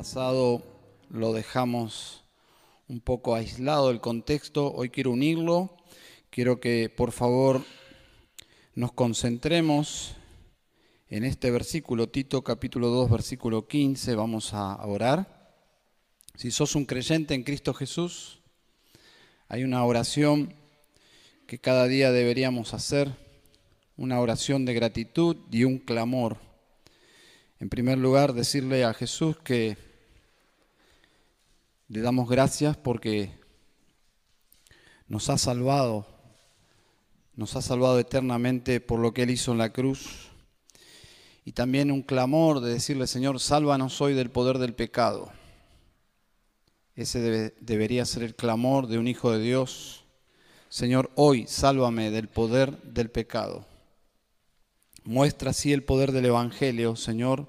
pasado lo dejamos un poco aislado del contexto, hoy quiero unirlo, quiero que por favor nos concentremos en este versículo, Tito capítulo 2, versículo 15, vamos a orar. Si sos un creyente en Cristo Jesús, hay una oración que cada día deberíamos hacer, una oración de gratitud y un clamor. En primer lugar, decirle a Jesús que le damos gracias porque nos ha salvado, nos ha salvado eternamente por lo que Él hizo en la cruz. Y también un clamor de decirle, Señor, sálvanos hoy del poder del pecado. Ese debería ser el clamor de un hijo de Dios. Señor, hoy sálvame del poder del pecado. Muestra así el poder del Evangelio, Señor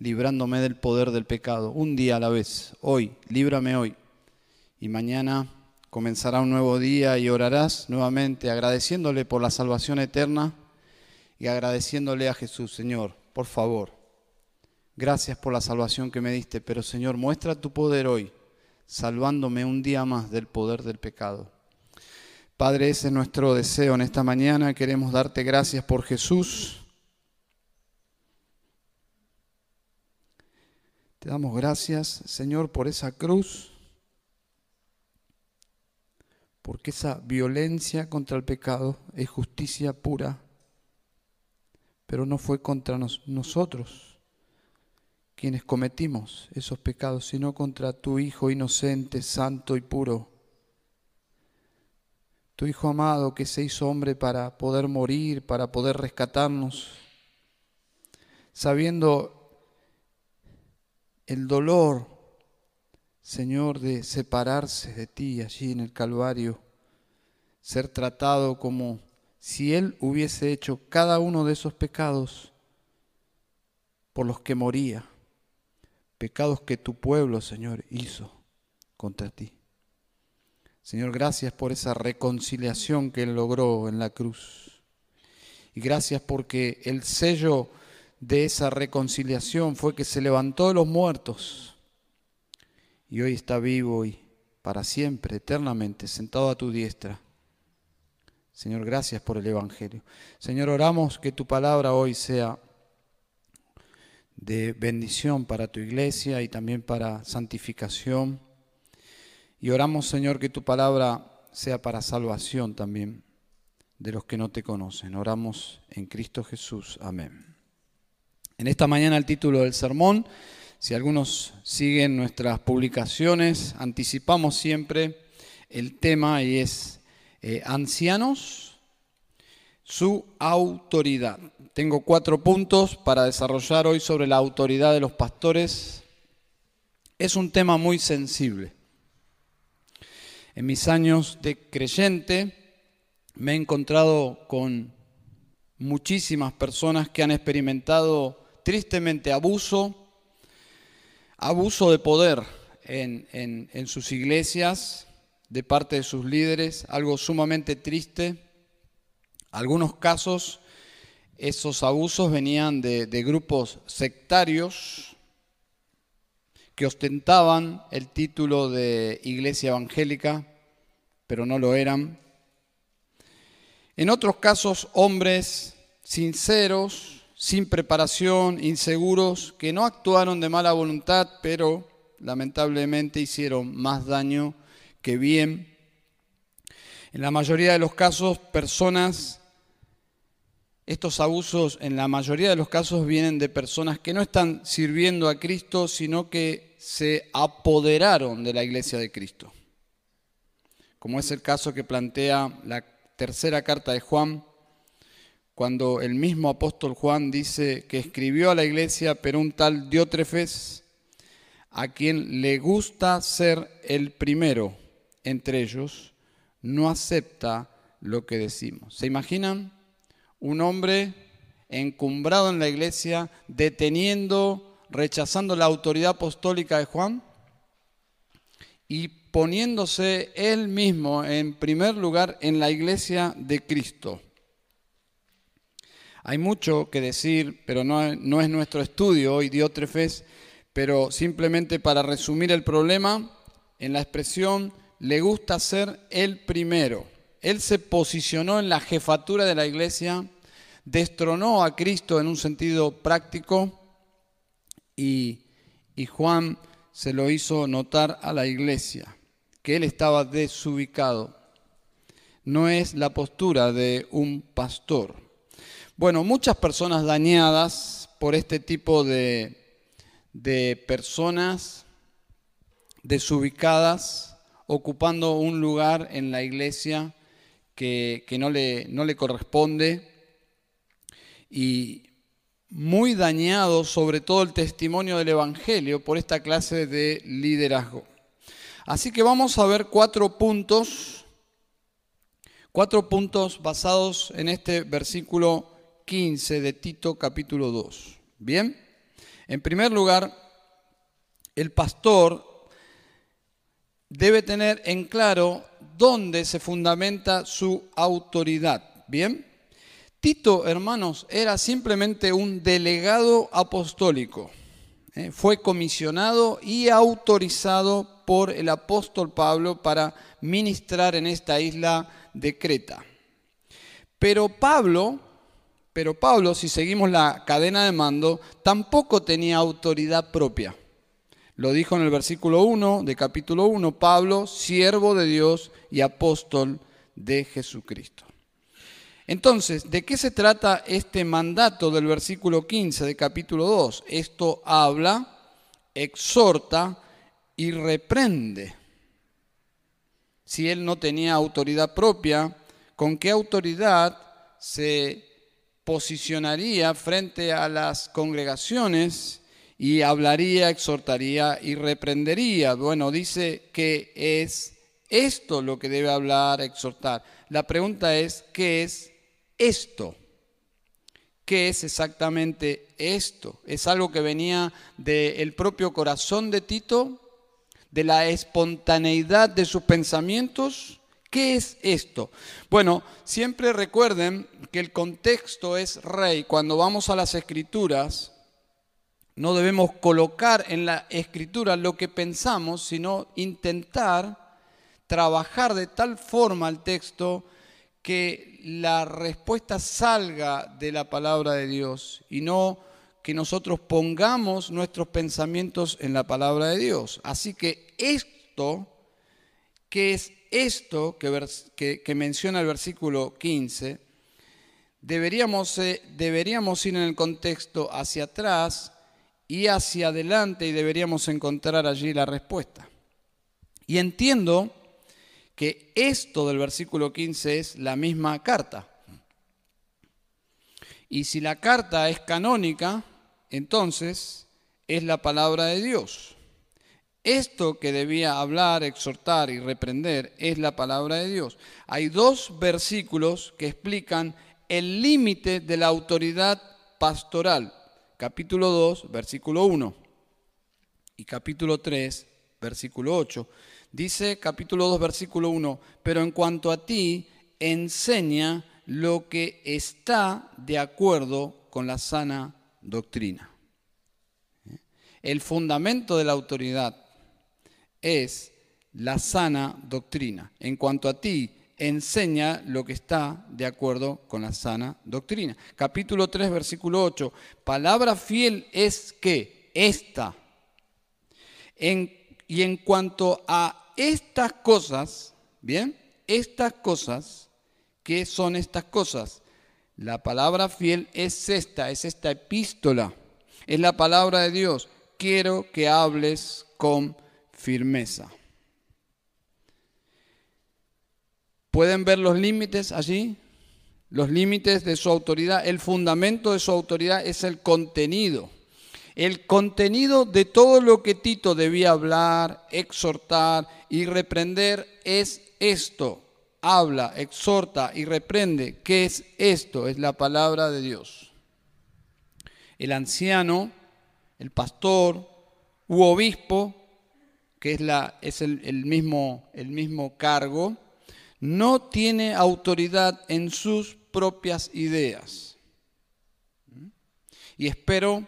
librándome del poder del pecado, un día a la vez, hoy, líbrame hoy. Y mañana comenzará un nuevo día y orarás nuevamente agradeciéndole por la salvación eterna y agradeciéndole a Jesús, Señor, por favor, gracias por la salvación que me diste, pero Señor, muestra tu poder hoy, salvándome un día más del poder del pecado. Padre, ese es nuestro deseo en esta mañana. Queremos darte gracias por Jesús Te damos gracias, Señor, por esa cruz, porque esa violencia contra el pecado es justicia pura, pero no fue contra nosotros quienes cometimos esos pecados, sino contra tu Hijo inocente, santo y puro. Tu Hijo amado que se hizo hombre para poder morir, para poder rescatarnos, sabiendo el dolor, Señor, de separarse de ti allí en el Calvario, ser tratado como si Él hubiese hecho cada uno de esos pecados por los que moría, pecados que tu pueblo, Señor, hizo contra ti. Señor, gracias por esa reconciliación que Él logró en la cruz. Y gracias porque el sello de esa reconciliación fue que se levantó de los muertos y hoy está vivo y para siempre, eternamente, sentado a tu diestra. Señor, gracias por el Evangelio. Señor, oramos que tu palabra hoy sea de bendición para tu iglesia y también para santificación. Y oramos, Señor, que tu palabra sea para salvación también de los que no te conocen. Oramos en Cristo Jesús. Amén. En esta mañana el título del sermón, si algunos siguen nuestras publicaciones, anticipamos siempre el tema y es eh, ancianos, su autoridad. Tengo cuatro puntos para desarrollar hoy sobre la autoridad de los pastores. Es un tema muy sensible. En mis años de creyente me he encontrado con muchísimas personas que han experimentado tristemente abuso, abuso de poder en, sus iglesias de parte de sus líderes, algo sumamente triste. Algunos casos, esos abusos venían de, de grupos sectarios que ostentaban el título de iglesia evangélica, pero no lo eran. En otros casos, hombres sinceros, sin preparación, inseguros, que no actuaron de mala voluntad, pero lamentablemente hicieron más daño que bien. En la mayoría de los casos, personas, estos abusos en la mayoría de los casos vienen de personas que no están sirviendo a Cristo, sino que se apoderaron de la iglesia de Cristo. Como es el caso que plantea la tercera carta de Juan, cuando el mismo apóstol Juan dice que escribió a la iglesia, pero un tal Diótrefes, a quien le gusta ser el primero entre ellos, no acepta lo que decimos. ¿Se imaginan? Un hombre encumbrado en la iglesia, deteniendo, rechazando la autoridad apostólica de Juan y poniéndose él mismo en primer lugar en la iglesia de Cristo. Hay mucho que decir, pero no, es nuestro estudio hoy, Diótrefes, pero simplemente para resumir el problema, en la expresión le gusta ser el primero. Él se posicionó en la jefatura de la iglesia, destronó a Cristo en un sentido práctico y, y Juan se lo hizo notar a la iglesia, que él estaba desubicado. No es la postura de un pastor. Bueno, muchas personas dañadas por este tipo de, de personas desubicadas ocupando un lugar en la iglesia que, que no, le, no le corresponde y muy dañado sobre todo el testimonio del Evangelio por esta clase de liderazgo. Así que vamos a ver cuatro puntos, cuatro puntos basados en este versículo 15 de Tito capítulo 2. Bien, en primer lugar, el pastor debe tener en claro dónde se fundamenta su autoridad. Bien, Tito, hermanos, era simplemente un delegado apostólico. ¿eh? Fue comisionado y autorizado por el apóstol Pablo para ministrar en esta isla de Creta. Pero Pablo, pero Pablo, si seguimos la cadena de mando, tampoco tenía autoridad propia. Lo dijo en el versículo 1 de capítulo 1, Pablo, siervo de Dios y apóstol de Jesucristo. Entonces, ¿de qué se trata este mandato del versículo 15 de capítulo 2? Esto habla, exhorta y reprende. Si él no tenía autoridad propia, ¿con qué autoridad se posicionaría frente a las congregaciones y hablaría, exhortaría y reprendería? Bueno, dice que es esto lo que debe hablar, exhortar. La pregunta es, ¿qué es esto. ¿Qué es exactamente esto? ¿Es algo que venía del propio corazón de Tito? ¿De la espontaneidad de sus pensamientos? ¿Qué es esto? Bueno, siempre recuerden que el contexto es rey. Cuando vamos a las escrituras, no debemos colocar en la escritura lo que pensamos, sino intentar trabajar de tal forma el texto que la respuesta salga de la palabra de Dios y no que nosotros pongamos nuestros pensamientos en la palabra de Dios. Así que esto, que es esto que, menciona el versículo 15, deberíamos, eh, deberíamos ir en el contexto hacia atrás y hacia adelante y deberíamos encontrar allí la respuesta. Y entiendo que esto del versículo 15 es la misma carta. Y si la carta es canónica, entonces es la palabra de Dios. Esto que debía hablar, exhortar y reprender es la palabra de Dios. Hay dos versículos que explican el límite de la autoridad pastoral. Capítulo 2, versículo 1 y capítulo 3, versículo 8. Dice capítulo 2, versículo 1, pero en cuanto a ti, enseña lo que está de acuerdo con la sana doctrina. El fundamento de la autoridad es la sana doctrina. En cuanto a ti, enseña lo que está de acuerdo con la sana doctrina. Capítulo 3, versículo 8. Palabra fiel es que esta. y en cuanto a estas cosas, ¿bien? Estas cosas, ¿qué son estas cosas? La palabra fiel es esta, es esta epístola, es la palabra de Dios. Quiero que hables con firmeza. ¿Pueden ver los límites allí? Los límites de su autoridad. El fundamento de su autoridad es el contenido. El contenido de todo lo que Tito debía hablar, exhortar y reprender es esto. Habla, exhorta y reprende. ¿Qué es esto? Es la palabra de Dios. El anciano, el pastor u obispo, que es, la, es el, mismo, el mismo cargo, no tiene autoridad en sus propias ideas. Y espero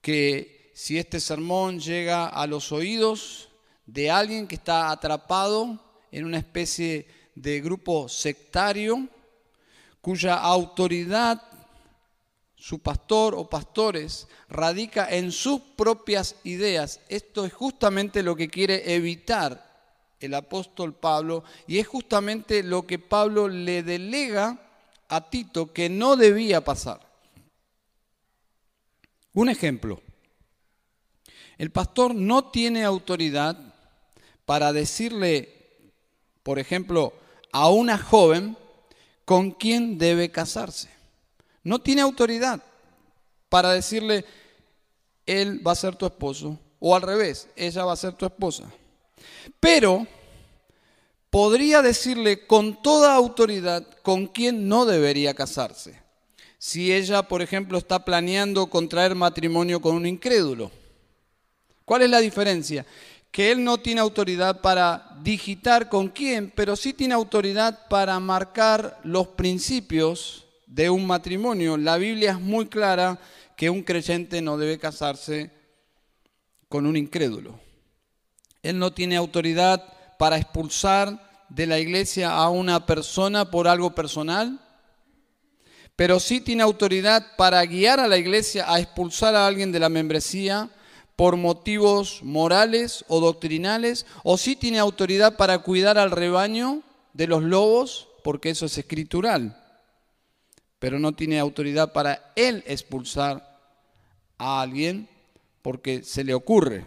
que si este sermón llega a los oídos de alguien que está atrapado en una especie de grupo sectario, cuya autoridad, su pastor o pastores, radica en sus propias ideas. Esto es justamente lo que quiere evitar el apóstol Pablo y es justamente lo que Pablo le delega a Tito que no debía pasar. Un ejemplo. El pastor no tiene autoridad para decirle, por ejemplo, a una joven con quién debe casarse. No tiene autoridad para decirle, él va a ser tu esposo, o al revés, ella va a ser tu esposa. Pero podría decirle con toda autoridad con quién no debería casarse. Si ella, por ejemplo, está planeando contraer matrimonio con un incrédulo. ¿Cuál es la diferencia? Que él no tiene autoridad para digitar con quién, pero sí tiene autoridad para marcar los principios de un matrimonio. La Biblia es muy clara que un creyente no debe casarse con un incrédulo. Él no tiene autoridad para expulsar de la iglesia a una persona por algo personal, pero sí tiene autoridad para guiar a la iglesia a expulsar a alguien de la membresía por motivos morales o doctrinales, o sí tiene autoridad para cuidar al rebaño de los lobos, porque eso es escritural, pero no tiene autoridad para él expulsar a alguien porque se le ocurre.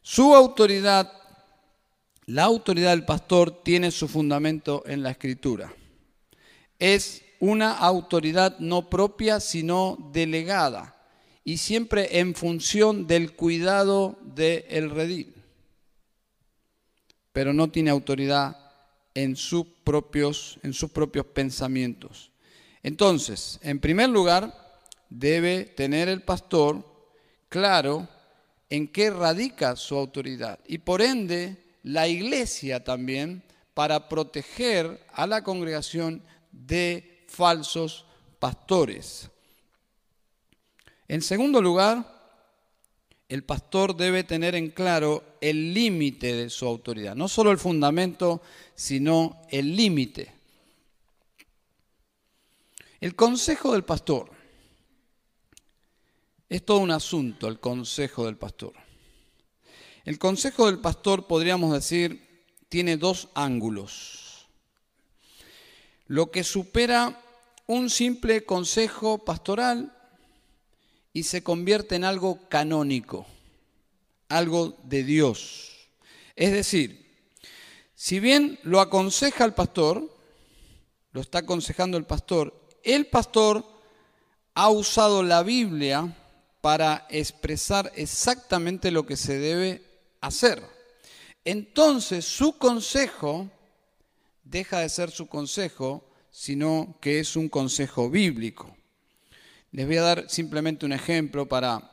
Su autoridad, la autoridad del pastor, tiene su fundamento en la escritura. Es una autoridad no propia, sino delegada, y siempre en función del cuidado del redil. Pero no tiene autoridad en sus propios, en sus propios pensamientos. Entonces, en primer lugar, debe tener el pastor claro en qué radica su autoridad. Y por ende, la iglesia también para proteger a la congregación de falsos pastores. En segundo lugar, el pastor debe tener en claro el límite de su autoridad, no solo el fundamento, sino el límite. El consejo del pastor es todo un asunto el consejo del pastor. El consejo del pastor, podríamos decir, tiene dos ángulos. Lo que supera un simple consejo pastoral y se convierte en algo canónico, algo de Dios. Es decir, si bien lo aconseja el pastor, lo está aconsejando el pastor, el pastor ha usado la Biblia para expresar exactamente lo que se debe hacer. Entonces su consejo deja de ser su consejo, sino que es un consejo bíblico. Les voy a dar simplemente un ejemplo para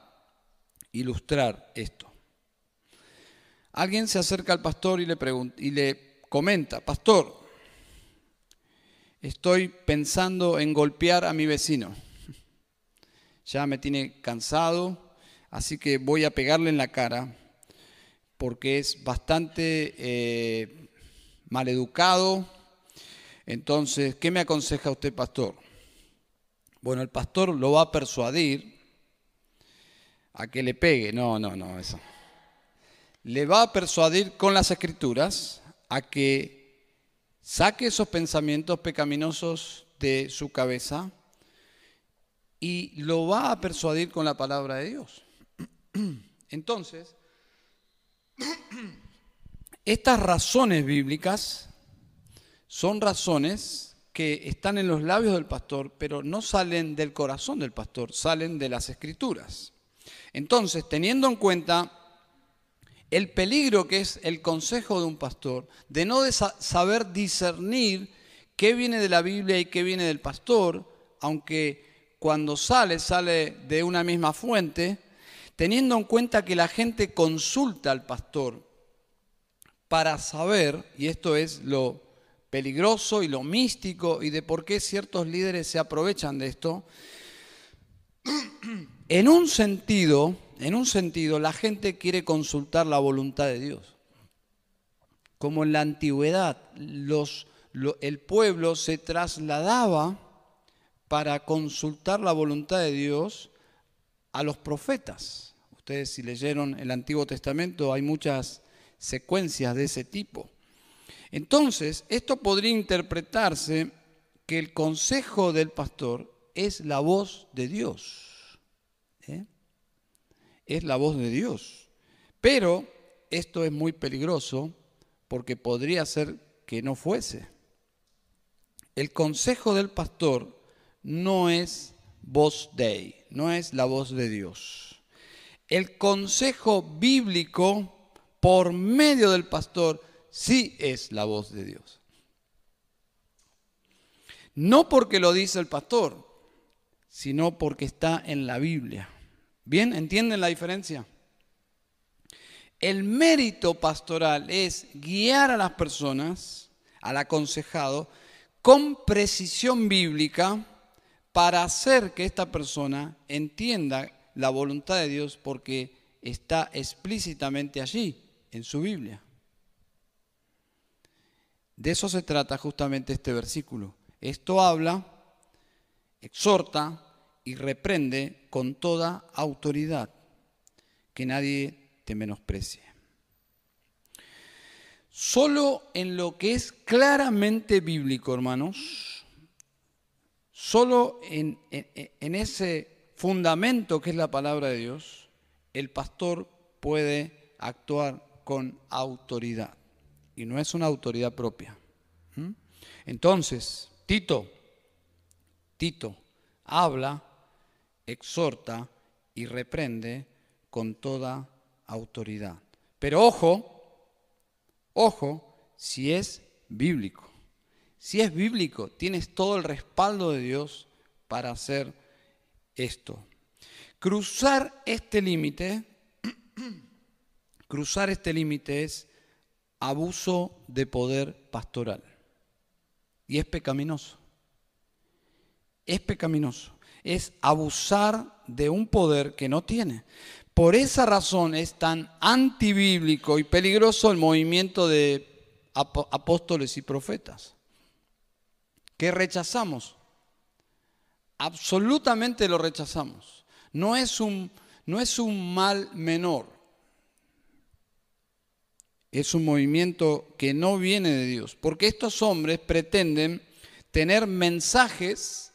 ilustrar esto. Alguien se acerca al pastor y le, pregunta, y le comenta, pastor, estoy pensando en golpear a mi vecino ya me tiene cansado, así que voy a pegarle en la cara porque es bastante eh, maleducado. Entonces, ¿qué me aconseja usted, pastor? Bueno, el pastor lo va a persuadir a que le pegue. No, no, no, eso. Le va a persuadir con las escrituras a que saque esos pensamientos pecaminosos de su cabeza y lo va a persuadir con la palabra de Dios. Entonces, estas razones bíblicas son razones que están en los labios del pastor, pero no salen del corazón del pastor, salen de las escrituras. Entonces, teniendo en cuenta el peligro que es el consejo de un pastor, de no saber discernir qué viene de la Biblia y qué viene del pastor, aunque cuando sale, sale de una misma fuente, teniendo en cuenta que la gente consulta al pastor para saber, y esto es lo peligroso y lo místico y de por qué ciertos líderes se aprovechan de esto, en un sentido, en un sentido, la gente quiere consultar la voluntad de Dios. Como en la antigüedad, el pueblo se trasladaba para consultar la voluntad de Dios a los profetas. Ustedes si leyeron el Antiguo Testamento hay muchas secuencias de ese tipo. Entonces, esto podría interpretarse que el consejo del pastor es la voz de Dios. ¿eh? Es la voz de Dios. Pero esto es muy peligroso porque podría ser que no fuese. El consejo del pastor no es voz de, no es la voz de Dios. El consejo bíblico por medio del pastor sí es la voz de Dios. No porque lo dice el pastor, sino porque está en la Biblia. ¿Bien? ¿Entienden la diferencia? El mérito pastoral es guiar a las personas, al aconsejado, con precisión bíblica para hacer que esta persona entienda la voluntad de Dios porque está explícitamente allí, en su Biblia. De eso se trata justamente este versículo. Esto habla, exhorta y reprende con toda autoridad, que nadie te menosprecie. Solo en lo que es claramente bíblico, hermanos, Solo en, ese fundamento que es la palabra de Dios, el pastor puede actuar con autoridad. Y no es una autoridad propia. ¿Mm? Entonces, Tito, Tito, habla, exhorta y reprende con toda autoridad. Pero ojo, ojo, si es bíblico. Si es bíblico, tienes todo el respaldo de Dios para hacer esto. Cruzar este límite, cruzar este límite es abuso de poder pastoral. Y es pecaminoso. Es pecaminoso. Es abusar de un poder que no tiene. Por esa razón es tan antibíblico y peligroso el movimiento de apóstoles y profetas que rechazamos. Absolutamente lo rechazamos. No es un, no es un mal menor. Es un movimiento que no viene de Dios. Porque estos hombres pretenden tener mensajes,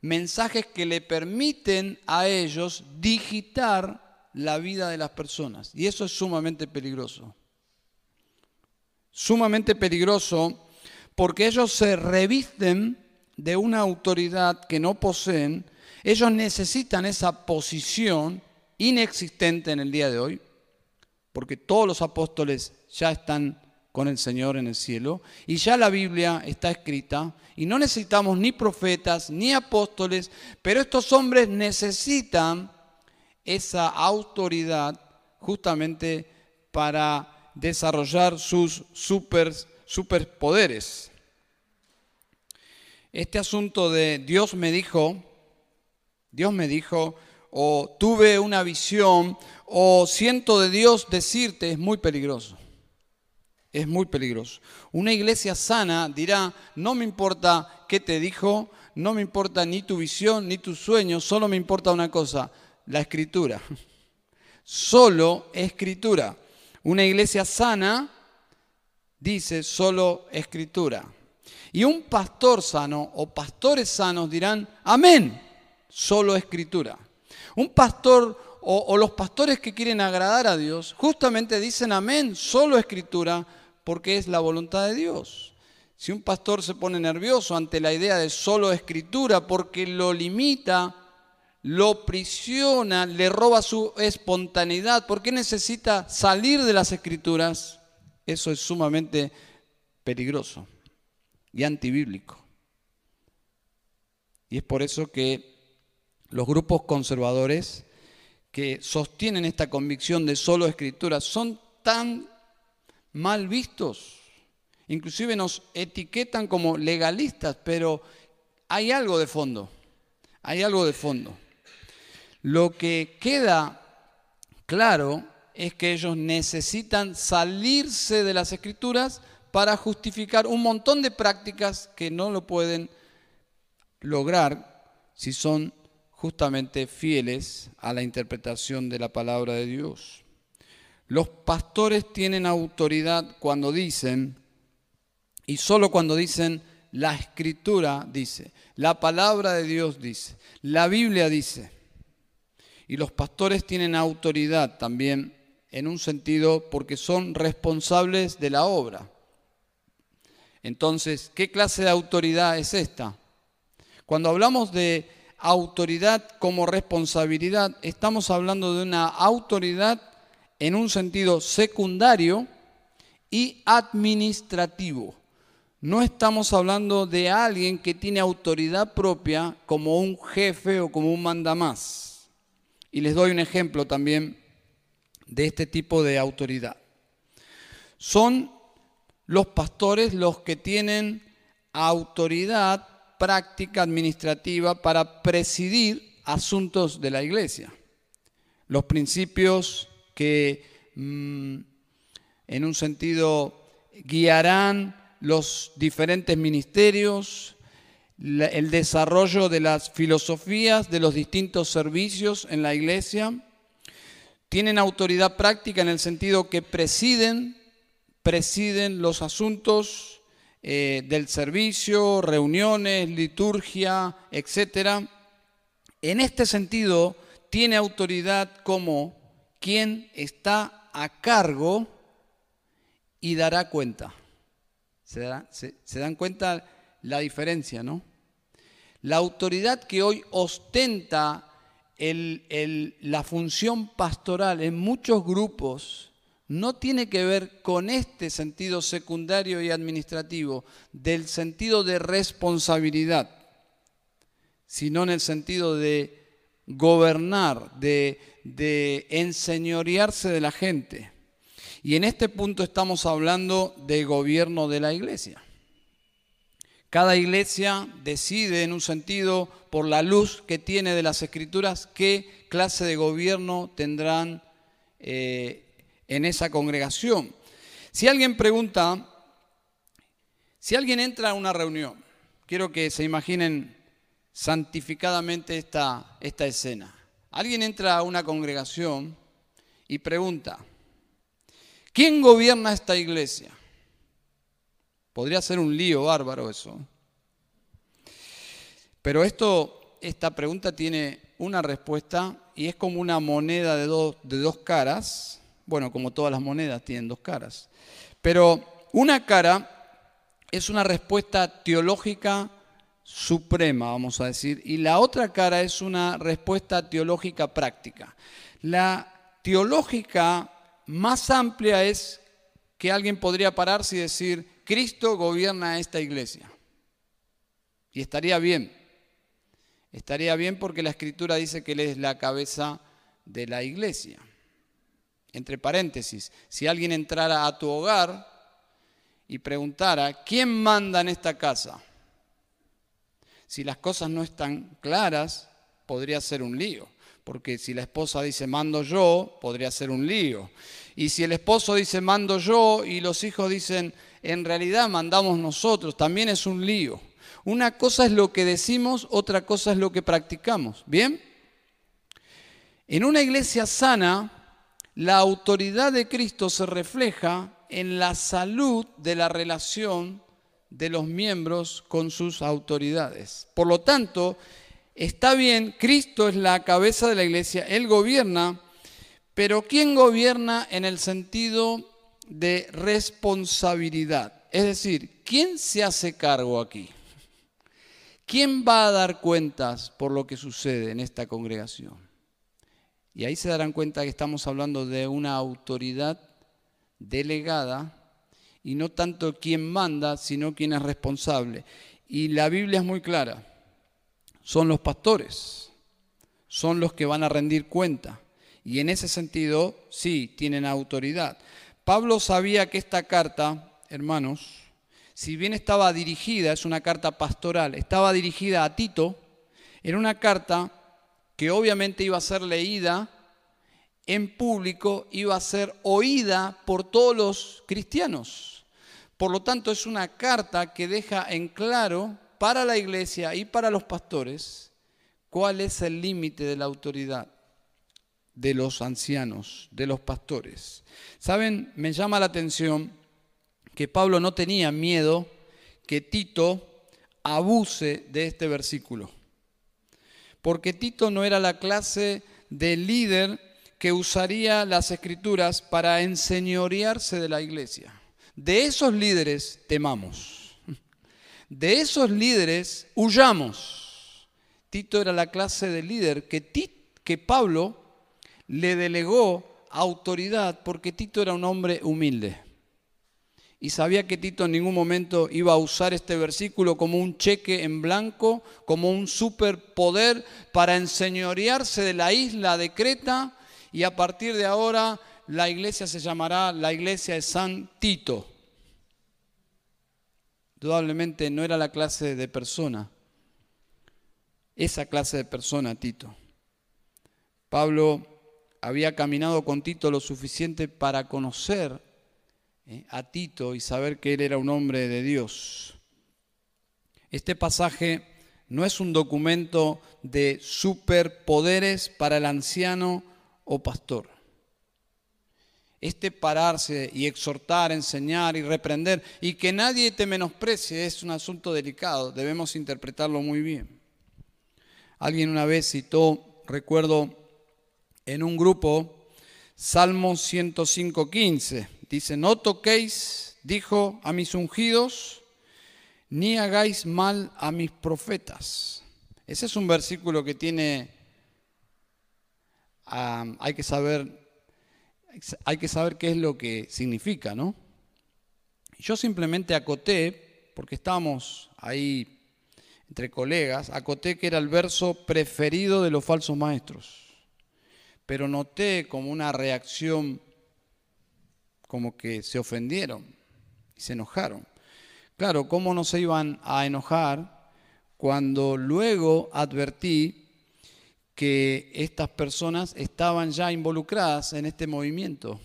mensajes que le permiten a ellos digitar la vida de las personas. Y eso es sumamente peligroso. Sumamente peligroso porque ellos se revisten de una autoridad que no poseen, ellos necesitan esa posición inexistente en el día de hoy, porque todos los apóstoles ya están con el Señor en el cielo y ya la Biblia está escrita y no necesitamos ni profetas ni apóstoles, pero estos hombres necesitan esa autoridad justamente para desarrollar sus super, superpoderes. Este asunto de Dios me dijo, Dios me dijo, o tuve una visión, o siento de Dios decirte, es muy peligroso. Es muy peligroso. Una iglesia sana dirá, no me importa qué te dijo, no me importa ni tu visión, ni tu sueño, solo me importa una cosa, la escritura. Solo escritura. Una iglesia sana dice solo escritura. Y un pastor sano o pastores sanos dirán, amén, solo escritura. Un pastor o, los pastores que quieren agradar a Dios justamente dicen amén, solo escritura, porque es la voluntad de Dios. Si un pastor se pone nervioso ante la idea de solo escritura porque lo limita, lo prisiona, le roba su espontaneidad, porque necesita salir de las escrituras, eso es sumamente peligroso y antibíblico. Y es por eso que los grupos conservadores que sostienen esta convicción de solo escritura son tan mal vistos. Inclusive nos etiquetan como legalistas, pero hay algo de fondo. Hay algo de fondo. lo que queda claro es que ellos necesitan salirse de las escrituras para justificar un montón de prácticas que no lo pueden lograr si son justamente fieles a la interpretación de la palabra de Dios. Los pastores tienen autoridad cuando dicen, y solo cuando dicen, la escritura dice, la palabra de Dios dice, la Biblia dice. Y los pastores tienen autoridad también en un sentido porque son responsables de la obra. Entonces, ¿qué clase de autoridad es esta? Cuando hablamos de autoridad como responsabilidad, estamos hablando de una autoridad en un sentido secundario y administrativo. No estamos hablando de alguien que tiene autoridad propia como un jefe o como un mandamás. Y les doy un ejemplo también de este tipo de autoridad. Son los pastores los que tienen autoridad práctica administrativa para presidir asuntos de la iglesia. Los principios que mm, en un sentido guiarán los diferentes ministerios, el desarrollo de las filosofías de los distintos servicios en la iglesia. Tienen autoridad práctica en el sentido que presiden, presiden los asuntos eh, del servicio, reuniones, liturgia, etc. En este sentido, tiene autoridad como quien está a cargo y dará cuenta. ¿Se, dan cuenta la diferencia, no? La autoridad que hoy ostenta la función pastoral en muchos grupos no tiene que ver con este sentido secundario y administrativo, del sentido de responsabilidad, sino en el sentido de gobernar, de, enseñorearse de la gente. Y en este punto estamos hablando de gobierno de la iglesia. Cada iglesia decide en un sentido, por la luz que tiene de las escrituras, qué clase de gobierno tendrán eh, en esa congregación. Si alguien pregunta, si alguien entra a una reunión, quiero que se imaginen santificadamente esta, esta escena. Alguien entra a una congregación y pregunta, ¿Quién gobierna esta iglesia? Podría ser un lío bárbaro eso. Pero esto, esta pregunta tiene una respuesta y es como una moneda de dos, de dos caras. Bueno, como todas las monedas tienen dos caras. Pero una cara es una respuesta teológica suprema, vamos a decir, y la otra cara es una respuesta teológica práctica. La teológica más amplia es que alguien podría pararse y decir, Cristo gobierna esta iglesia. Y estaría bien. Estaría bien porque la escritura dice que Él es la cabeza de la iglesia. Entre paréntesis, si alguien entrara a tu hogar y preguntara, ¿quién manda en esta casa? Si las cosas no están claras, podría ser un lío porque si la esposa dice mando yo, podría ser un lío. Y si el esposo dice mando yo y los hijos dicen en realidad mandamos nosotros, también es un lío. Una cosa es lo que decimos, otra cosa es lo que practicamos. ¿Bien? En una iglesia sana, la autoridad de Cristo se refleja en la salud de la relación de los miembros con sus autoridades. Por lo tanto, Está bien, Cristo es la cabeza de la iglesia, Él gobierna, pero ¿quién gobierna en el sentido de responsabilidad? Es decir, ¿quién se hace cargo aquí? ¿Quién va a dar cuentas por lo que sucede en esta congregación? Y ahí se darán cuenta que estamos hablando de una autoridad delegada y no tanto quién manda, sino quién es responsable. Y la Biblia es muy clara son los pastores, son los que van a rendir cuenta. Y en ese sentido, sí, tienen autoridad. Pablo sabía que esta carta, hermanos, si bien estaba dirigida, es una carta pastoral, estaba dirigida a Tito, era una carta que obviamente iba a ser leída en público, iba a ser oída por todos los cristianos. Por lo tanto, es una carta que deja en claro para la iglesia y para los pastores cuál es el límite de la autoridad de los ancianos, de los pastores. Saben, me llama la atención que Pablo no tenía miedo que Tito abuse de este versículo. Porque Tito no era la clase de líder que usaría las escrituras para enseñorearse de la iglesia. De esos líderes temamos. De esos líderes huyamos. Tito era la clase de líder que, que Pablo le delegó autoridad porque Tito era un hombre humilde. Y sabía que Tito en ningún momento iba a usar este versículo como un cheque en blanco, como un superpoder para enseñorearse de la isla de Creta y a partir de ahora la iglesia se llamará la iglesia de San Tito. Indudablemente no era la clase de persona, esa clase de persona, Tito. Pablo había caminado con Tito lo suficiente para conocer eh, a Tito y saber que él era un hombre de Dios. Este pasaje no es un documento de superpoderes para el anciano o pastor. Este pararse y exhortar, enseñar y reprender y que nadie te menosprecie es un asunto delicado, debemos interpretarlo muy bien. Alguien una vez citó, recuerdo, en un grupo, Salmo 105.15. Dice, no toquéis, dijo a mis ungidos, ni hagáis mal a mis profetas. Ese es un versículo que tiene, hay, que saber, hay que saber qué es lo que significa, ¿no? Yo simplemente acoté, porque estábamos ahí entre colegas, acoté que era el verso preferido de los falsos maestros pero noté como una reacción, como que se ofendieron y se enojaron. Claro, ¿cómo no se iban a enojar cuando luego advertí que estas personas estaban ya involucradas en este movimiento?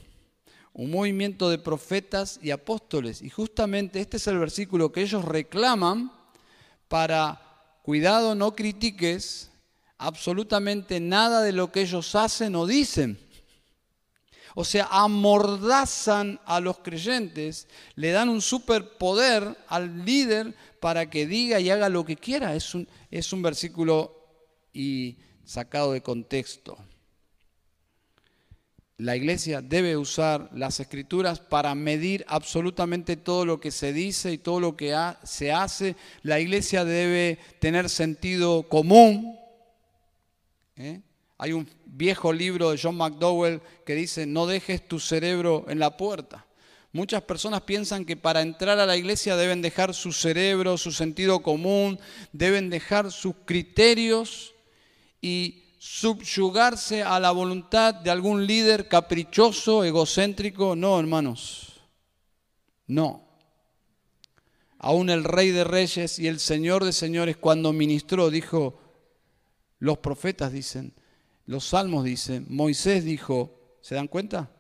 Un movimiento de profetas y apóstoles. Y justamente este es el versículo que ellos reclaman para, cuidado, no critiques absolutamente nada de lo que ellos hacen o dicen. O sea, amordazan a los creyentes, le dan un superpoder al líder para que diga y haga lo que quiera. Es un, es un versículo y sacado de contexto. La iglesia debe usar las escrituras para medir absolutamente todo lo que se dice y todo lo que se hace. La iglesia debe tener sentido común, ¿eh? Hay un viejo libro de John McDowell que dice, no dejes tu cerebro en la puerta. Muchas personas piensan que para entrar a la iglesia deben dejar su cerebro, su sentido común, deben dejar sus criterios y subyugarse a la voluntad de algún líder caprichoso, egocéntrico. No, hermanos, no. Aún el rey de reyes y el señor de señores cuando ministró dijo, los profetas dicen, los salmos dicen, Moisés dijo, ¿se dan cuenta?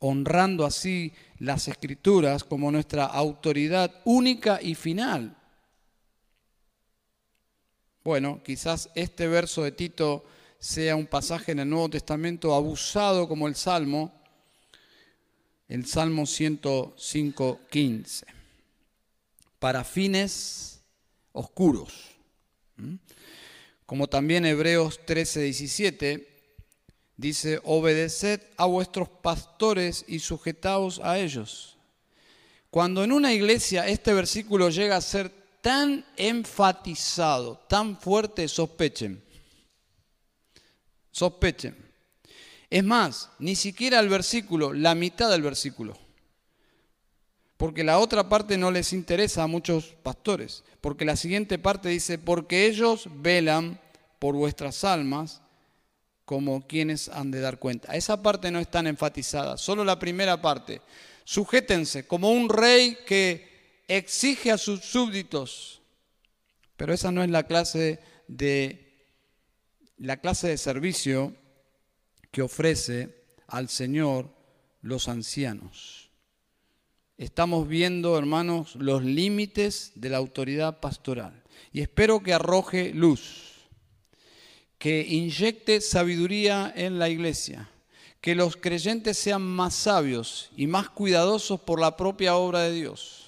Honrando así las escrituras como nuestra autoridad única y final. Bueno, quizás este verso de Tito sea un pasaje en el Nuevo Testamento abusado como el Salmo, el Salmo 105, 15, para fines oscuros. ¿Mm? Como también Hebreos 13, 17 dice, obedeced a vuestros pastores y sujetaos a ellos. Cuando en una iglesia este versículo llega a ser tan enfatizado, tan fuerte, sospechen. Sospechen. Es más, ni siquiera el versículo, la mitad del versículo porque la otra parte no les interesa a muchos pastores, porque la siguiente parte dice, porque ellos velan por vuestras almas como quienes han de dar cuenta. Esa parte no es tan enfatizada, solo la primera parte. Sujétense como un rey que exige a sus súbditos, pero esa no es la clase de la clase de servicio que ofrece al Señor los ancianos. Estamos viendo, hermanos, los límites de la autoridad pastoral. Y espero que arroje luz, que inyecte sabiduría en la iglesia, que los creyentes sean más sabios y más cuidadosos por la propia obra de Dios.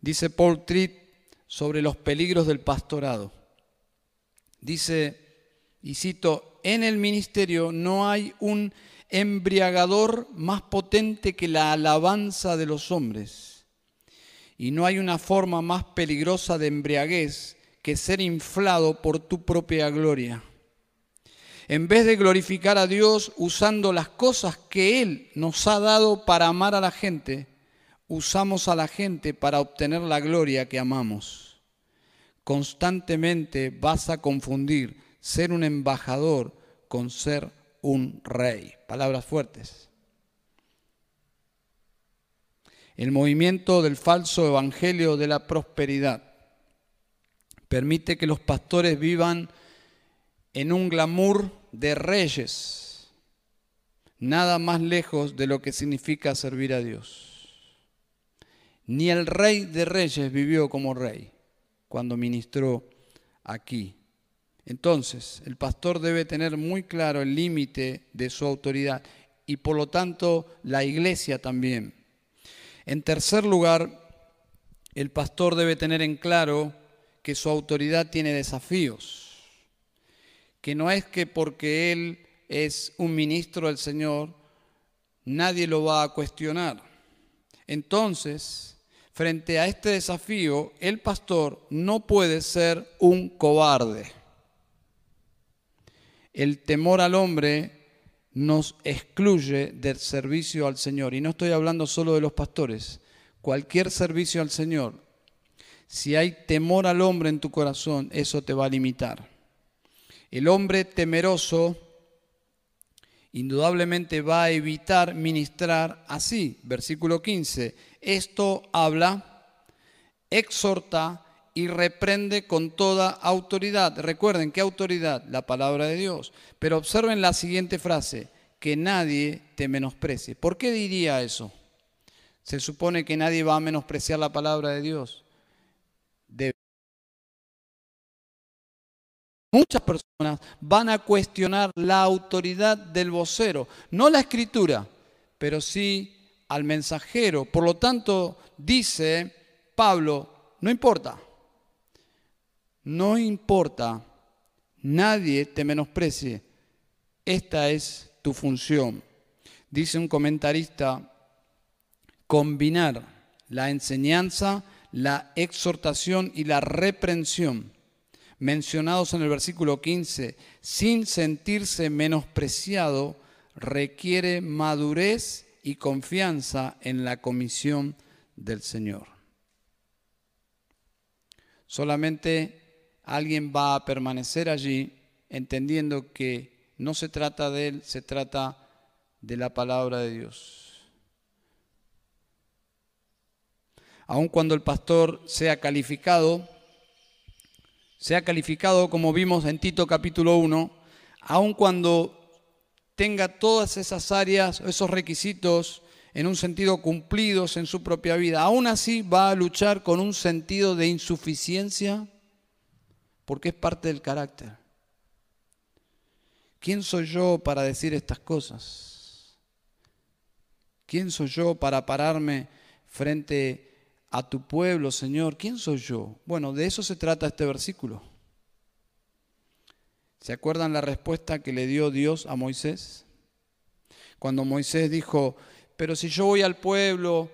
Dice Paul Tritt sobre los peligros del pastorado. Dice, y cito, en el ministerio no hay un embriagador más potente que la alabanza de los hombres. Y no hay una forma más peligrosa de embriaguez que ser inflado por tu propia gloria. En vez de glorificar a Dios usando las cosas que Él nos ha dado para amar a la gente, usamos a la gente para obtener la gloria que amamos. Constantemente vas a confundir ser un embajador con ser un rey. Palabras fuertes. El movimiento del falso evangelio de la prosperidad permite que los pastores vivan en un glamour de reyes, nada más lejos de lo que significa servir a Dios. Ni el rey de reyes vivió como rey cuando ministró aquí. Entonces, el pastor debe tener muy claro el límite de su autoridad y por lo tanto la iglesia también. En tercer lugar, el pastor debe tener en claro que su autoridad tiene desafíos, que no es que porque él es un ministro del Señor, nadie lo va a cuestionar. Entonces, frente a este desafío, el pastor no puede ser un cobarde el temor al hombre nos excluye del servicio al Señor. Y no estoy hablando solo de los pastores, cualquier servicio al Señor. Si hay temor al hombre en tu corazón, eso te va a limitar. El hombre temeroso indudablemente va a evitar ministrar así. Versículo 15. Esto habla, exhorta, y reprende con toda autoridad. Recuerden, ¿qué autoridad? La palabra de Dios. Pero observen la siguiente frase, que nadie te menosprecie. ¿Por qué diría eso? Se supone que nadie va a menospreciar la palabra de Dios. Muchas personas van a cuestionar la autoridad del vocero, no la escritura, pero sí al mensajero. Por lo tanto, dice Pablo, no importa, no importa, nadie te menosprecie. Esta es tu función. Dice un comentarista, combinar la enseñanza, la exhortación y la reprensión mencionados en el versículo 15, sin sentirse menospreciado, requiere madurez y confianza en la comisión del Señor. Solamente alguien va a permanecer allí entendiendo que no se trata de él, se trata de la palabra de Dios. Aun cuando el pastor sea calificado, sea calificado como vimos en Tito capítulo 1, aun cuando tenga todas esas áreas, esos requisitos en un sentido cumplidos en su propia vida, aún así va a luchar con un sentido de insuficiencia porque es parte del carácter. ¿Quién soy yo para decir estas cosas? ¿Quién soy yo para pararme frente a tu pueblo, Señor? ¿Quién soy yo? Bueno, de eso se trata este versículo. ¿Se acuerdan la respuesta que le dio Dios a Moisés? Cuando Moisés dijo, pero si yo voy al pueblo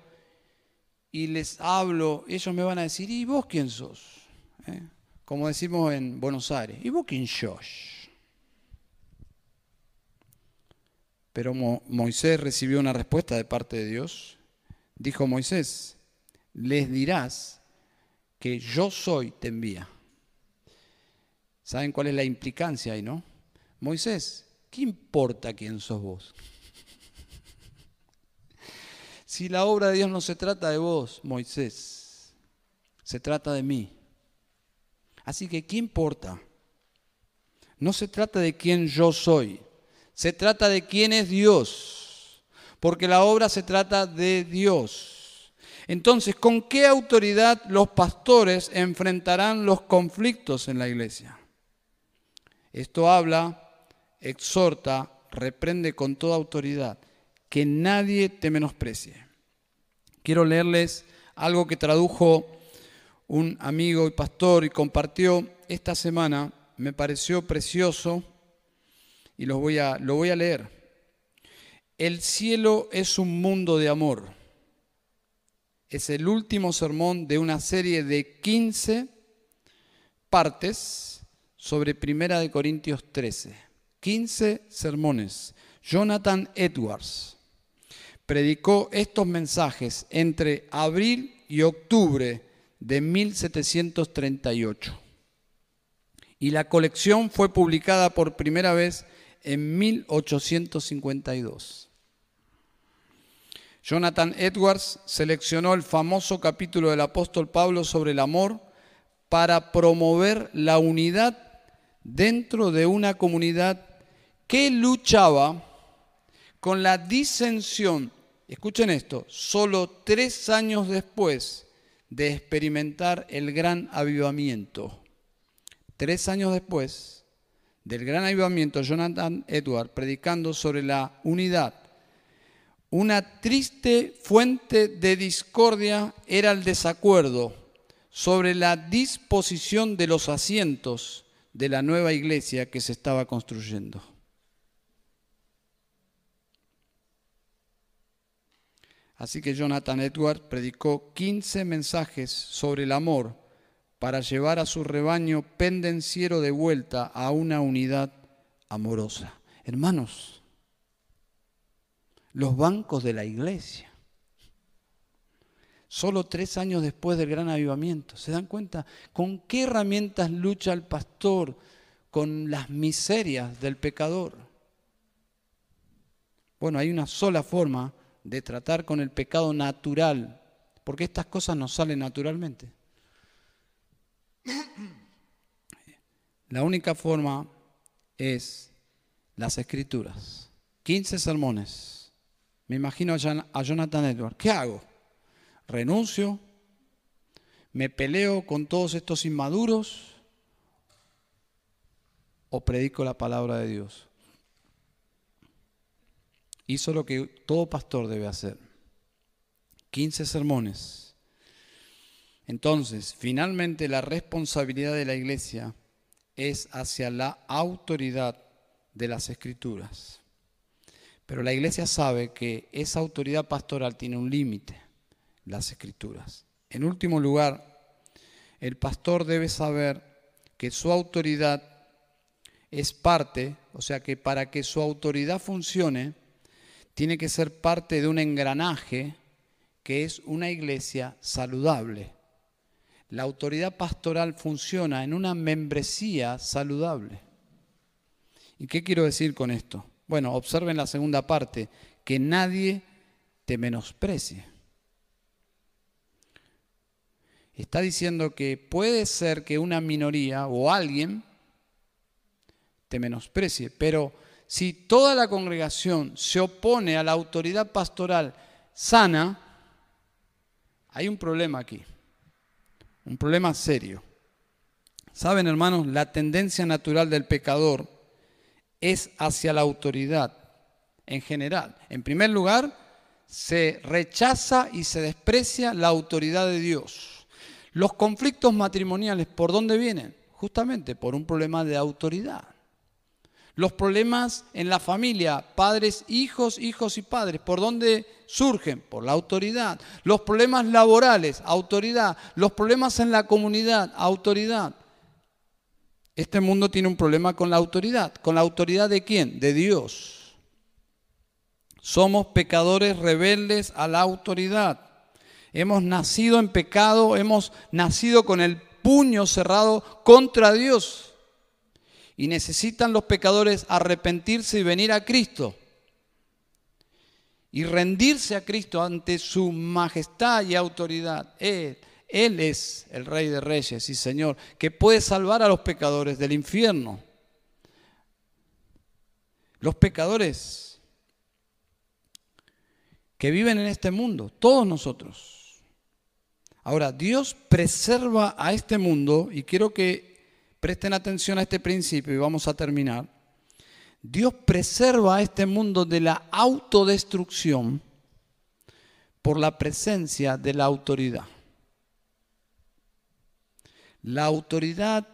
y les hablo, ellos me van a decir, ¿y vos quién sos? ¿Eh? Como decimos en Buenos Aires, y vos quién Pero Moisés recibió una respuesta de parte de Dios. Dijo Moisés, les dirás que yo soy te envía. ¿Saben cuál es la implicancia ahí, no? Moisés, ¿qué importa quién sos vos? si la obra de Dios no se trata de vos, Moisés, se trata de mí. Así que, ¿qué importa? No se trata de quién yo soy, se trata de quién es Dios, porque la obra se trata de Dios. Entonces, ¿con qué autoridad los pastores enfrentarán los conflictos en la iglesia? Esto habla, exhorta, reprende con toda autoridad, que nadie te menosprecie. Quiero leerles algo que tradujo un amigo y pastor y compartió esta semana, me pareció precioso y voy a, lo voy a leer. El cielo es un mundo de amor. Es el último sermón de una serie de 15 partes sobre Primera de Corintios 13. 15 sermones. Jonathan Edwards predicó estos mensajes entre abril y octubre de 1738. Y la colección fue publicada por primera vez en 1852. Jonathan Edwards seleccionó el famoso capítulo del apóstol Pablo sobre el amor para promover la unidad dentro de una comunidad que luchaba con la disensión, escuchen esto, solo tres años después de experimentar el gran avivamiento. Tres años después del gran avivamiento, Jonathan Edward predicando sobre la unidad, una triste fuente de discordia era el desacuerdo sobre la disposición de los asientos de la nueva iglesia que se estaba construyendo. Así que Jonathan Edwards predicó 15 mensajes sobre el amor para llevar a su rebaño pendenciero de vuelta a una unidad amorosa. Hermanos, los bancos de la iglesia, solo tres años después del gran avivamiento, ¿se dan cuenta con qué herramientas lucha el pastor con las miserias del pecador? Bueno, hay una sola forma de tratar con el pecado natural, porque estas cosas nos salen naturalmente. La única forma es las escrituras. 15 sermones. Me imagino a Jonathan Edwards. ¿Qué hago? ¿Renuncio? ¿Me peleo con todos estos inmaduros? ¿O predico la palabra de Dios? Hizo lo que todo pastor debe hacer. 15 sermones. Entonces, finalmente la responsabilidad de la iglesia es hacia la autoridad de las escrituras. Pero la iglesia sabe que esa autoridad pastoral tiene un límite, las escrituras. En último lugar, el pastor debe saber que su autoridad es parte, o sea que para que su autoridad funcione, tiene que ser parte de un engranaje que es una iglesia saludable. La autoridad pastoral funciona en una membresía saludable. ¿Y qué quiero decir con esto? Bueno, observen la segunda parte, que nadie te menosprecie. Está diciendo que puede ser que una minoría o alguien te menosprecie, pero si toda la congregación se opone a la autoridad pastoral sana, hay un problema aquí, un problema serio. Saben, hermanos, la tendencia natural del pecador es hacia la autoridad en general. En primer lugar, se rechaza y se desprecia la autoridad de Dios. Los conflictos matrimoniales, ¿por dónde vienen? Justamente por un problema de autoridad. Los problemas en la familia, padres, hijos, hijos y padres, ¿por dónde surgen? Por la autoridad. Los problemas laborales, autoridad. Los problemas en la comunidad, autoridad. Este mundo tiene un problema con la autoridad. ¿Con la autoridad de quién? De Dios. Somos pecadores rebeldes a la autoridad. Hemos nacido en pecado, hemos nacido con el puño cerrado contra Dios. Y necesitan los pecadores arrepentirse y venir a Cristo. Y rendirse a Cristo ante su majestad y autoridad. Él, Él es el Rey de Reyes y Señor, que puede salvar a los pecadores del infierno. los pecadores que viven en este mundo, todos nosotros. Ahora, Dios preserva a este mundo, y quiero que presten atención a este principio y vamos a terminar. Dios preserva a este mundo de la autodestrucción por la presencia de la autoridad. La autoridad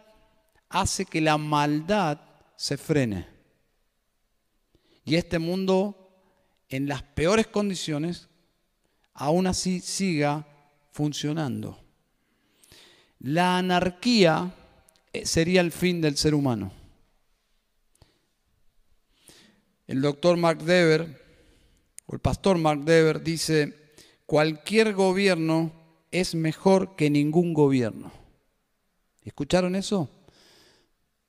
hace que la maldad se frene. Y este mundo, en las peores condiciones, aún así siga funcionando. La anarquía sería el fin del ser humano. El doctor Mark Dever, o el pastor Mark Dever, dice, cualquier gobierno es mejor que ningún gobierno. ¿Escucharon eso?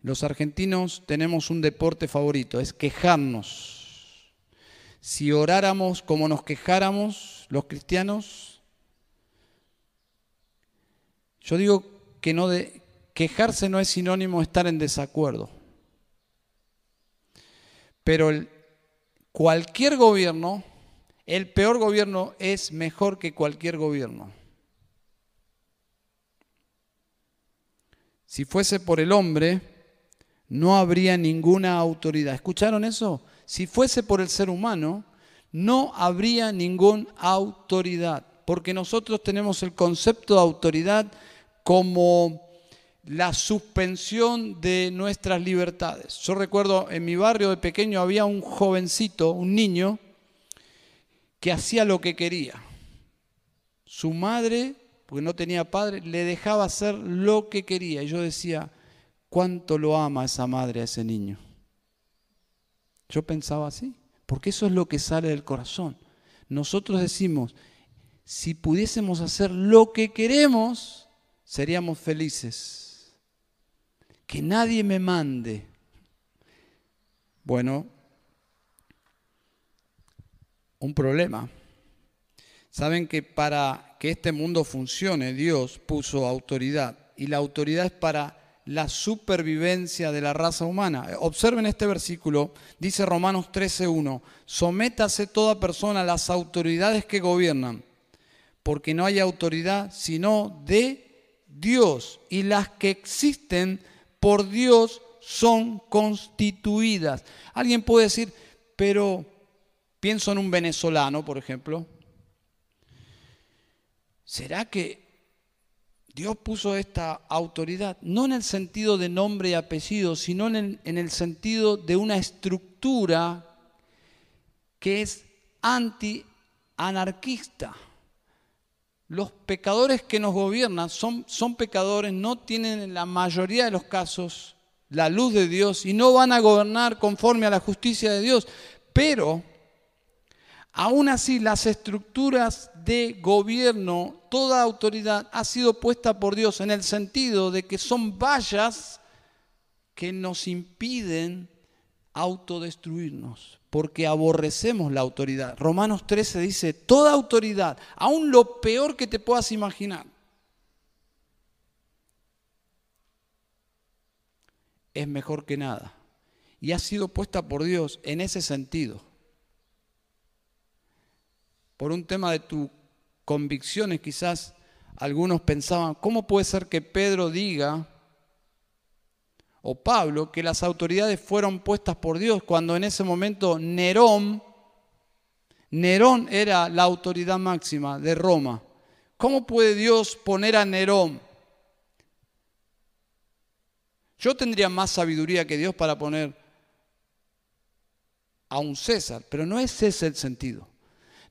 Los argentinos tenemos un deporte favorito, es quejarnos. Si oráramos como nos quejáramos los cristianos, yo digo que no de, quejarse no es sinónimo de estar en desacuerdo. Pero cualquier gobierno, el peor gobierno es mejor que cualquier gobierno. Si fuese por el hombre, no habría ninguna autoridad. ¿Escucharon eso? Si fuese por el ser humano, no habría ninguna autoridad, porque nosotros tenemos el concepto de autoridad como la suspensión de nuestras libertades. Yo recuerdo en mi barrio de pequeño había un jovencito, un niño, que hacía lo que quería. Su madre, porque no tenía padre, le dejaba hacer lo que quería. Y yo decía, ¿cuánto lo ama esa madre a ese niño? Yo pensaba así, porque eso es lo que sale del corazón. Nosotros decimos, si pudiésemos hacer lo que queremos, seríamos felices que nadie me mande. Bueno, un problema. Saben que para que este mundo funcione, Dios puso autoridad y la autoridad es para la supervivencia de la raza humana. Observen este versículo, dice Romanos 13:1, sométase toda persona a las autoridades que gobiernan, porque no hay autoridad sino de Dios y las que existen por Dios son constituidas. Alguien puede decir, pero pienso en un venezolano, por ejemplo. ¿Será que Dios puso esta autoridad? No en el sentido de nombre y apellido, sino en el, en el sentido de una estructura que es anti-anarquista. Los pecadores que nos gobiernan son, son pecadores, no tienen en la mayoría de los casos la luz de Dios y no van a gobernar conforme a la justicia de Dios. Pero aún así las estructuras de gobierno, toda autoridad ha sido puesta por Dios en el sentido de que son vallas que nos impiden autodestruirnos porque aborrecemos la autoridad. Romanos 13 dice, toda autoridad, aún lo peor que te puedas imaginar, es mejor que nada. Y ha sido puesta por Dios en ese sentido. Por un tema de tus convicciones, quizás algunos pensaban, ¿cómo puede ser que Pedro diga o Pablo que las autoridades fueron puestas por Dios cuando en ese momento Nerón, Nerón era la autoridad máxima de Roma. ¿Cómo puede Dios poner a Nerón? Yo tendría más sabiduría que Dios para poner a un César, pero no es ese el sentido.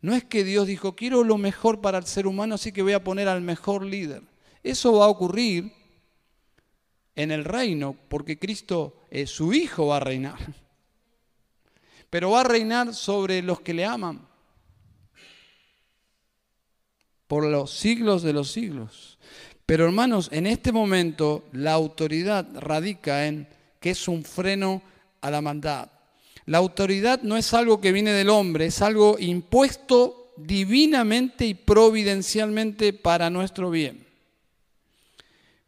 No es que Dios dijo, quiero lo mejor para el ser humano, así que voy a poner al mejor líder. Eso va a ocurrir en el reino, porque Cristo, es su Hijo, va a reinar. Pero va a reinar sobre los que le aman por los siglos de los siglos. Pero hermanos, en este momento la autoridad radica en que es un freno a la maldad. La autoridad no es algo que viene del hombre, es algo impuesto divinamente y providencialmente para nuestro bien.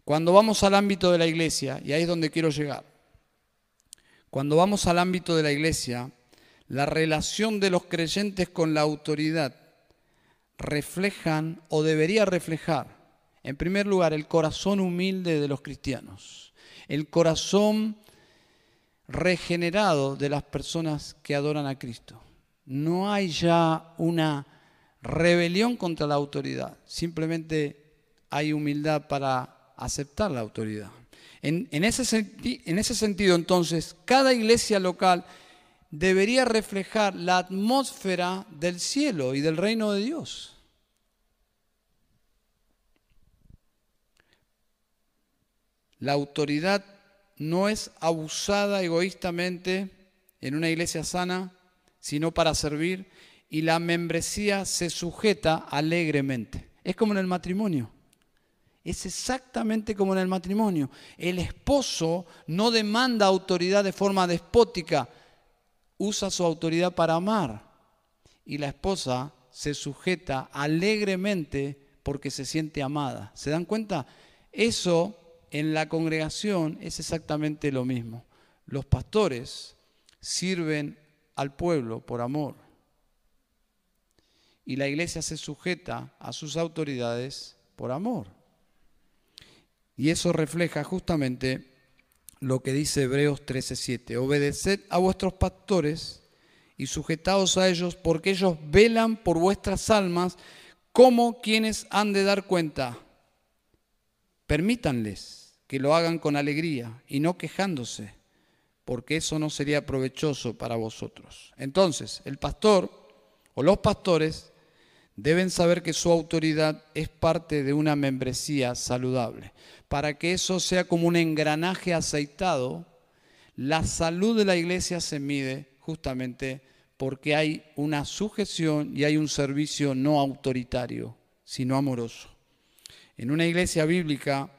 Cuando vamos al ámbito de la iglesia, y ahí es donde quiero llegar, Cuando vamos al ámbito de la iglesia, la relación de los creyentes con la autoridad reflejan o debería reflejar, en primer lugar, el corazón humilde de los cristianos, el corazón regenerado de las personas que adoran a Cristo. No hay ya una rebelión contra la autoridad, simplemente hay humildad para aceptar la autoridad. En, ese, en ese sentido, entonces, cada iglesia local debería reflejar la atmósfera del cielo y del reino de Dios. La autoridad no es abusada egoístamente en una iglesia sana, sino para servir, y la membresía se sujeta alegremente. Es como en el matrimonio. Es exactamente como en el matrimonio. El esposo no demanda autoridad de forma despótica, usa su autoridad para amar. Y la esposa se sujeta alegremente porque se siente amada. ¿Se dan cuenta? Eso en la congregación es exactamente lo mismo. Los pastores sirven al pueblo por amor. Y la iglesia se sujeta a sus autoridades por amor. Y eso refleja justamente lo que dice Hebreos 13:7. Obedeced a vuestros pastores y sujetaos a ellos, porque ellos velan por vuestras almas como quienes han de dar cuenta. Permítanles que lo hagan con alegría y no quejándose, porque eso no sería provechoso para vosotros. Entonces, el pastor o los pastores deben saber que su autoridad es parte de una membresía saludable para que eso sea como un engranaje aceitado, la salud de la iglesia se mide justamente porque hay una sujeción y hay un servicio no autoritario, sino amoroso. En una iglesia bíblica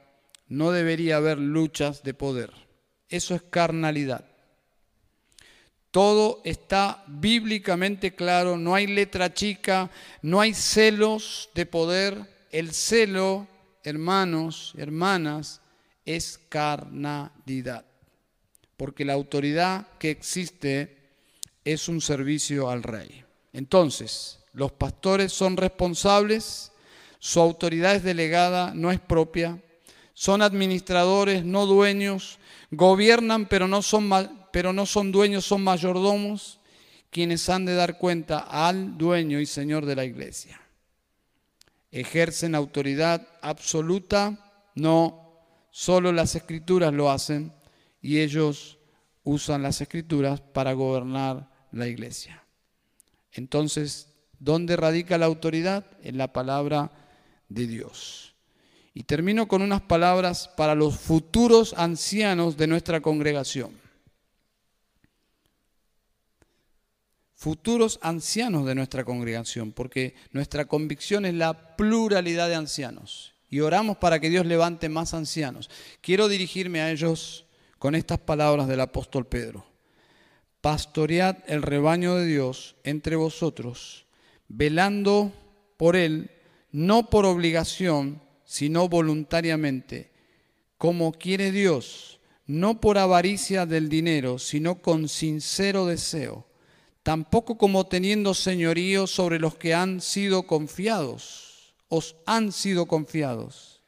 no debería haber luchas de poder. Eso es carnalidad. Todo está bíblicamente claro, no hay letra chica, no hay celos de poder. El celo hermanos, hermanas, es carnalidad. Porque la autoridad que existe es un servicio al rey. Entonces, los pastores son responsables, su autoridad es delegada, no es propia, son administradores, no dueños, gobiernan pero no son, pero no son dueños, son mayordomos, quienes han de dar cuenta al dueño y señor de la iglesia ejercen autoridad absoluta, no, solo las escrituras lo hacen y ellos usan las escrituras para gobernar la iglesia. Entonces, ¿dónde radica la autoridad? En la palabra de Dios. Y termino con unas palabras para los futuros ancianos de nuestra congregación. Futuros ancianos de nuestra congregación, porque nuestra convicción es la pluralidad de ancianos. Y oramos para que Dios levante más ancianos. Quiero dirigirme a ellos con estas palabras del apóstol Pedro. Pastoread el rebaño de Dios entre vosotros, velando por él, no por obligación, sino voluntariamente, como quiere Dios, no por avaricia del dinero, sino con sincero deseo tampoco como teniendo señorío sobre los que han sido confiados, os han sido confiados,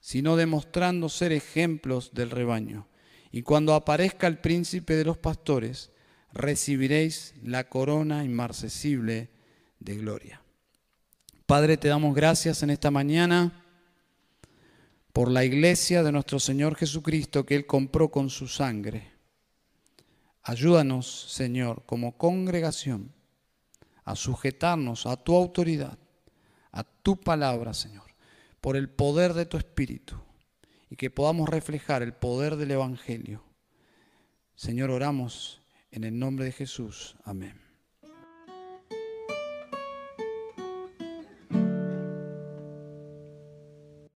sino demostrando ser ejemplos del rebaño. Y cuando aparezca el príncipe de los pastores, recibiréis la corona inmarcesible de gloria. Padre, te damos gracias en esta mañana por la iglesia de nuestro Señor Jesucristo que Él compró con su sangre Ayúdanos, Señor, como congregación, a sujetarnos a tu autoridad, a tu palabra, Señor, por el poder de tu Espíritu, y que podamos reflejar el poder del Evangelio. Señor, oramos en el nombre de Jesús. Amén.